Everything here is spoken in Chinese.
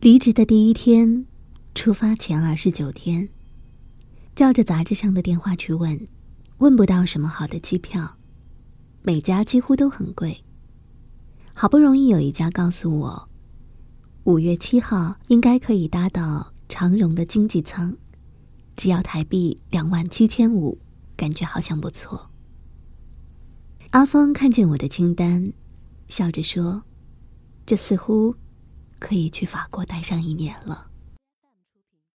离职的第一天，出发前二十九天，照着杂志上的电话去问，问不到什么好的机票，每家几乎都很贵。好不容易有一家告诉我，五月七号应该可以搭到长荣的经济舱，只要台币两万七千五，感觉好像不错。阿峰看见我的清单。笑着说：“这似乎可以去法国待上一年了。”